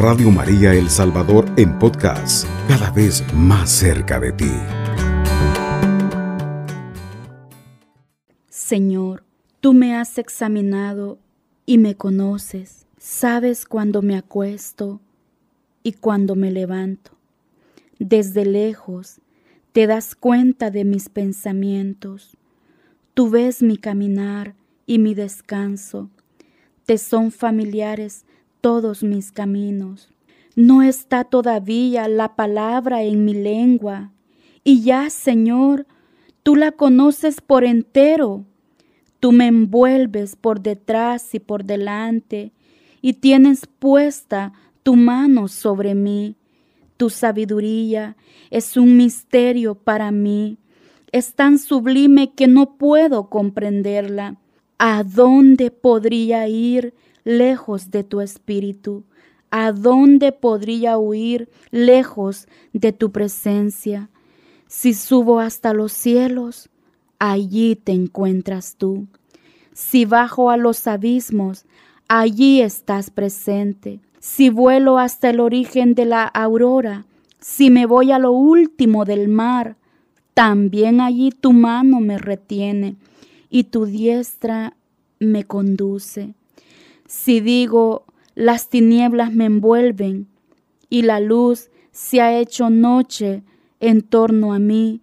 Radio María El Salvador en podcast, cada vez más cerca de ti. Señor, tú me has examinado y me conoces. Sabes cuando me acuesto y cuando me levanto. Desde lejos te das cuenta de mis pensamientos. Tú ves mi caminar y mi descanso. Te son familiares todos mis caminos. No está todavía la palabra en mi lengua. Y ya, Señor, tú la conoces por entero. Tú me envuelves por detrás y por delante, y tienes puesta tu mano sobre mí. Tu sabiduría es un misterio para mí. Es tan sublime que no puedo comprenderla. ¿A dónde podría ir lejos de tu espíritu? ¿A dónde podría huir lejos de tu presencia? Si subo hasta los cielos, allí te encuentras tú. Si bajo a los abismos, allí estás presente. Si vuelo hasta el origen de la aurora, si me voy a lo último del mar, también allí tu mano me retiene y tu diestra me conduce. Si digo, las tinieblas me envuelven y la luz se ha hecho noche en torno a mí,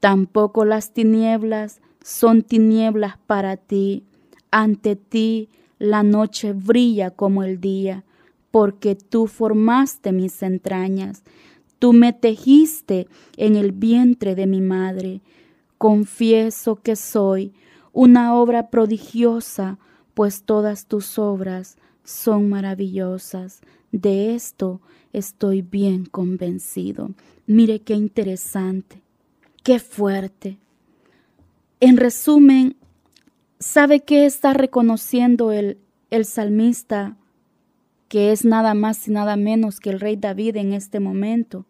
tampoco las tinieblas son tinieblas para ti. Ante ti la noche brilla como el día, porque tú formaste mis entrañas, tú me tejiste en el vientre de mi madre. Confieso que soy una obra prodigiosa, pues todas tus obras son maravillosas. De esto estoy bien convencido. Mire qué interesante, qué fuerte. En resumen, ¿sabe qué está reconociendo el, el salmista, que es nada más y nada menos que el rey David en este momento?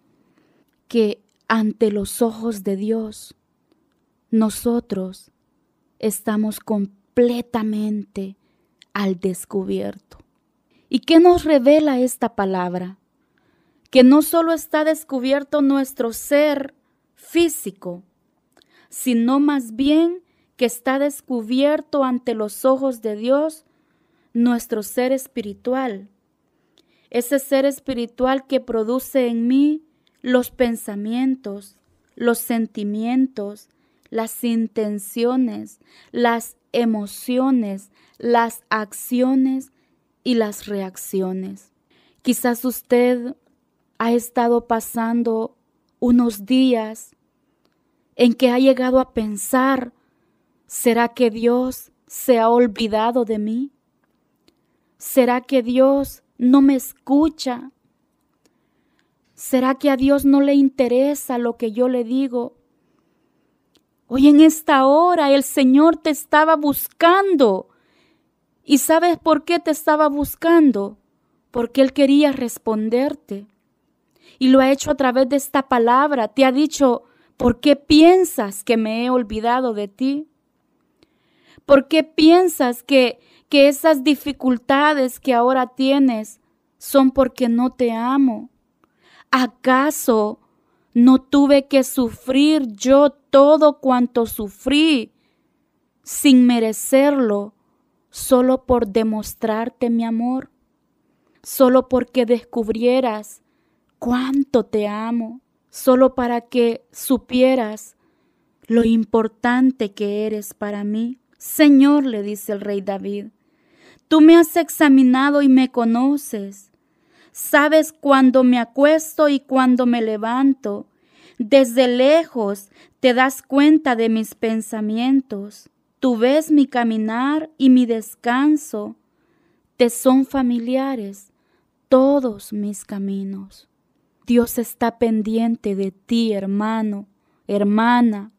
Que ante los ojos de Dios, nosotros estamos completamente al descubierto. ¿Y qué nos revela esta palabra? Que no solo está descubierto nuestro ser físico, sino más bien que está descubierto ante los ojos de Dios nuestro ser espiritual. Ese ser espiritual que produce en mí los pensamientos, los sentimientos, las intenciones, las emociones, las acciones y las reacciones. Quizás usted ha estado pasando unos días en que ha llegado a pensar, ¿será que Dios se ha olvidado de mí? ¿Será que Dios no me escucha? ¿Será que a Dios no le interesa lo que yo le digo? Hoy en esta hora el Señor te estaba buscando. ¿Y sabes por qué te estaba buscando? Porque Él quería responderte. Y lo ha hecho a través de esta palabra. Te ha dicho, ¿Por qué piensas que me he olvidado de ti? ¿Por qué piensas que, que esas dificultades que ahora tienes son porque no te amo? ¿Acaso no tuve que sufrir yo todo cuanto sufrí sin merecerlo solo por demostrarte mi amor? Solo porque descubrieras cuánto te amo solo para que supieras lo importante que eres para mí. Señor, le dice el rey David, tú me has examinado y me conoces. Sabes cuando me acuesto y cuando me levanto. Desde lejos te das cuenta de mis pensamientos. Tú ves mi caminar y mi descanso. Te son familiares todos mis caminos. Dios está pendiente de ti, hermano, hermana.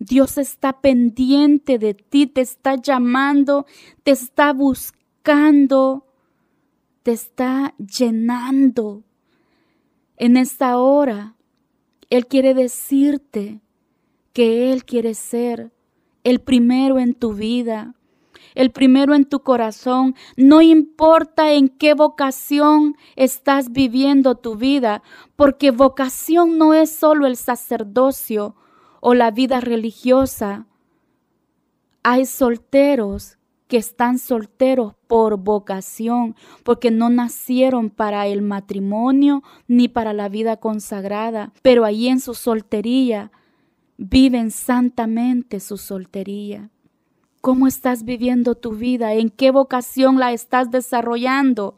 Dios está pendiente de ti, te está llamando, te está buscando, te está llenando. En esta hora, Él quiere decirte que Él quiere ser el primero en tu vida, el primero en tu corazón. No importa en qué vocación estás viviendo tu vida, porque vocación no es solo el sacerdocio o la vida religiosa. Hay solteros que están solteros por vocación, porque no nacieron para el matrimonio ni para la vida consagrada, pero ahí en su soltería viven santamente su soltería. ¿Cómo estás viviendo tu vida? ¿En qué vocación la estás desarrollando?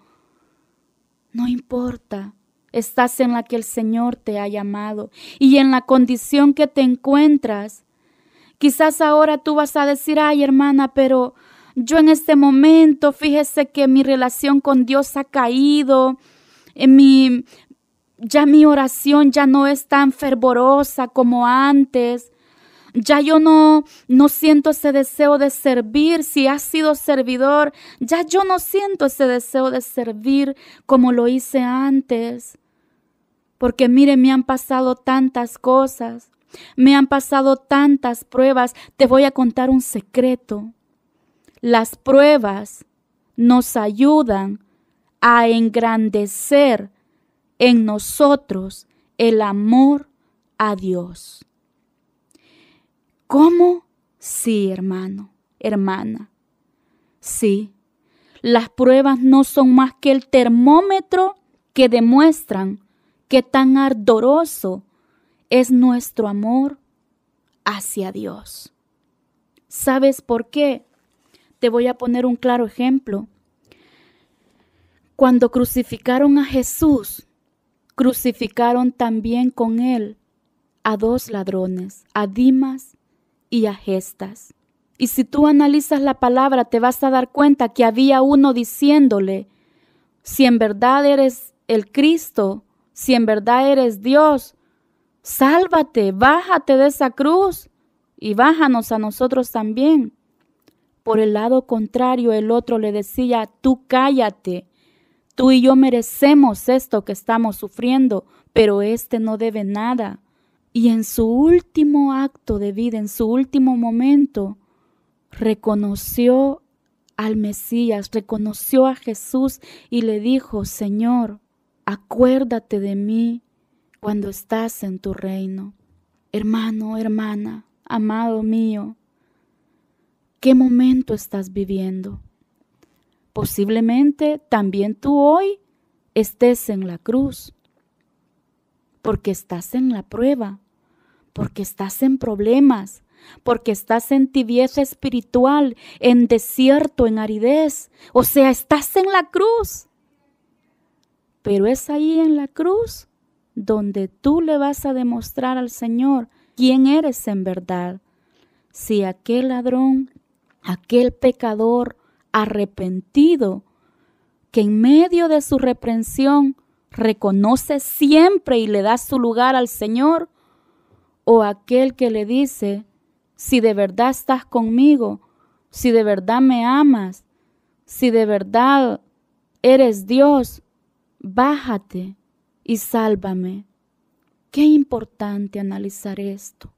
No importa, estás en la que el Señor te ha llamado y en la condición que te encuentras. Quizás ahora tú vas a decir, ay hermana, pero yo en este momento, fíjese que mi relación con Dios ha caído, en mi, ya mi oración ya no es tan fervorosa como antes. Ya yo no, no siento ese deseo de servir. Si has sido servidor, ya yo no siento ese deseo de servir como lo hice antes. Porque mire, me han pasado tantas cosas, me han pasado tantas pruebas. Te voy a contar un secreto. Las pruebas nos ayudan a engrandecer en nosotros el amor a Dios. ¿Cómo? Sí, hermano, hermana. Sí, las pruebas no son más que el termómetro que demuestran qué tan ardoroso es nuestro amor hacia Dios. ¿Sabes por qué? Te voy a poner un claro ejemplo. Cuando crucificaron a Jesús, crucificaron también con él a dos ladrones, a Dimas y a Gestas. Y si tú analizas la palabra, te vas a dar cuenta que había uno diciéndole, si en verdad eres el Cristo, si en verdad eres Dios, sálvate, bájate de esa cruz y bájanos a nosotros también. Por el lado contrario, el otro le decía, tú cállate, tú y yo merecemos esto que estamos sufriendo, pero este no debe nada. Y en su último acto de vida, en su último momento, reconoció al Mesías, reconoció a Jesús y le dijo, Señor, acuérdate de mí cuando estás en tu reino. Hermano, hermana, amado mío, qué momento estás viviendo. Posiblemente también tú hoy estés en la cruz, porque estás en la prueba, porque estás en problemas, porque estás en tibieza espiritual, en desierto, en aridez. O sea, estás en la cruz. Pero es ahí en la cruz donde tú le vas a demostrar al Señor quién eres en verdad. Si aquel ladrón aquel pecador arrepentido que en medio de su reprensión reconoce siempre y le da su lugar al Señor, o aquel que le dice, si de verdad estás conmigo, si de verdad me amas, si de verdad eres Dios, bájate y sálvame. Qué importante analizar esto.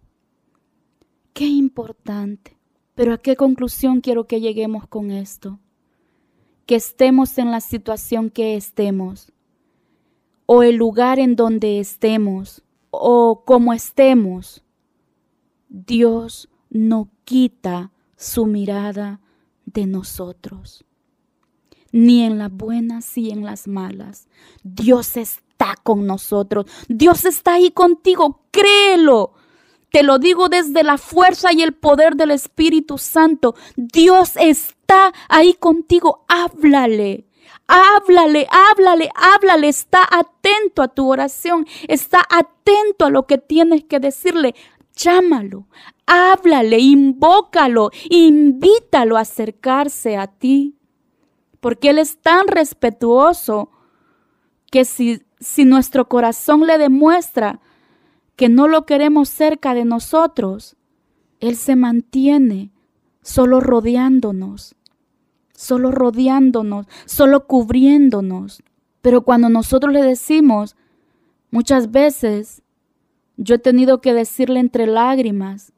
Qué importante. Pero ¿a qué conclusión quiero que lleguemos con esto? Que estemos en la situación que estemos, o el lugar en donde estemos, o como estemos, Dios no quita su mirada de nosotros, ni en las buenas ni en las malas. Dios está con nosotros, Dios está ahí contigo, créelo. Te lo digo desde la fuerza y el poder del Espíritu Santo. Dios está ahí contigo. Háblale. Háblale, háblale, háblale. Está atento a tu oración. Está atento a lo que tienes que decirle. Llámalo, háblale, invócalo, invítalo a acercarse a ti. Porque Él es tan respetuoso que si, si nuestro corazón le demuestra que no lo queremos cerca de nosotros, Él se mantiene solo rodeándonos, solo rodeándonos, solo cubriéndonos. Pero cuando nosotros le decimos, muchas veces yo he tenido que decirle entre lágrimas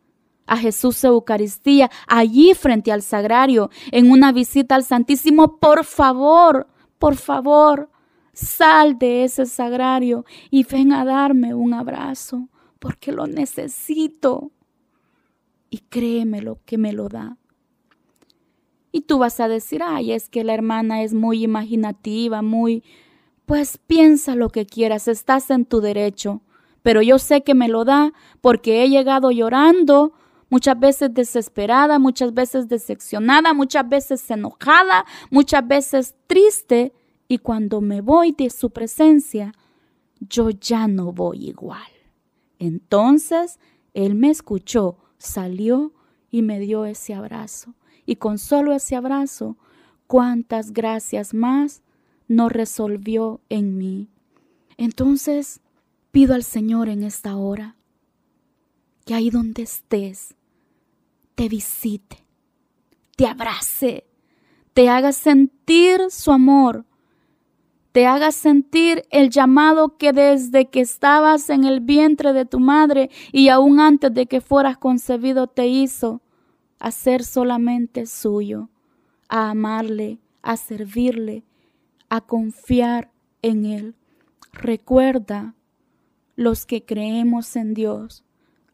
a Jesús Eucaristía, allí frente al sagrario, en una visita al Santísimo, por favor, por favor, sal de ese sagrario y ven a darme un abrazo, porque lo necesito. Y créeme lo que me lo da. Y tú vas a decir, ay, es que la hermana es muy imaginativa, muy... Pues piensa lo que quieras, estás en tu derecho. Pero yo sé que me lo da porque he llegado llorando, muchas veces desesperada, muchas veces decepcionada, muchas veces enojada, muchas veces triste. Y cuando me voy de su presencia, yo ya no voy igual. Entonces él me escuchó, salió y me dio ese abrazo y con solo ese abrazo, cuántas gracias más no resolvió en mí. Entonces, pido al Señor en esta hora que ahí donde estés, te visite, te abrace, te haga sentir su amor, te haga sentir el llamado que desde que estabas en el vientre de tu madre y aún antes de que fueras concebido te hizo a ser solamente suyo, a amarle, a servirle, a confiar en Él. Recuerda, los que creemos en Dios,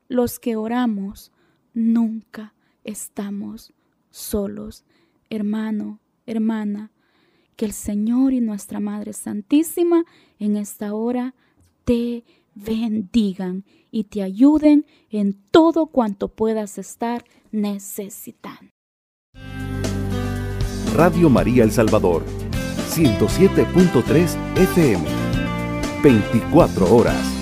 los que oramos, nunca estamos solos. Hermano, hermana, que el Señor y nuestra Madre Santísima en esta hora te bendigan y te ayuden en todo cuanto puedas estar necesitando. Radio María El Salvador, 107.3 FM, 24 horas.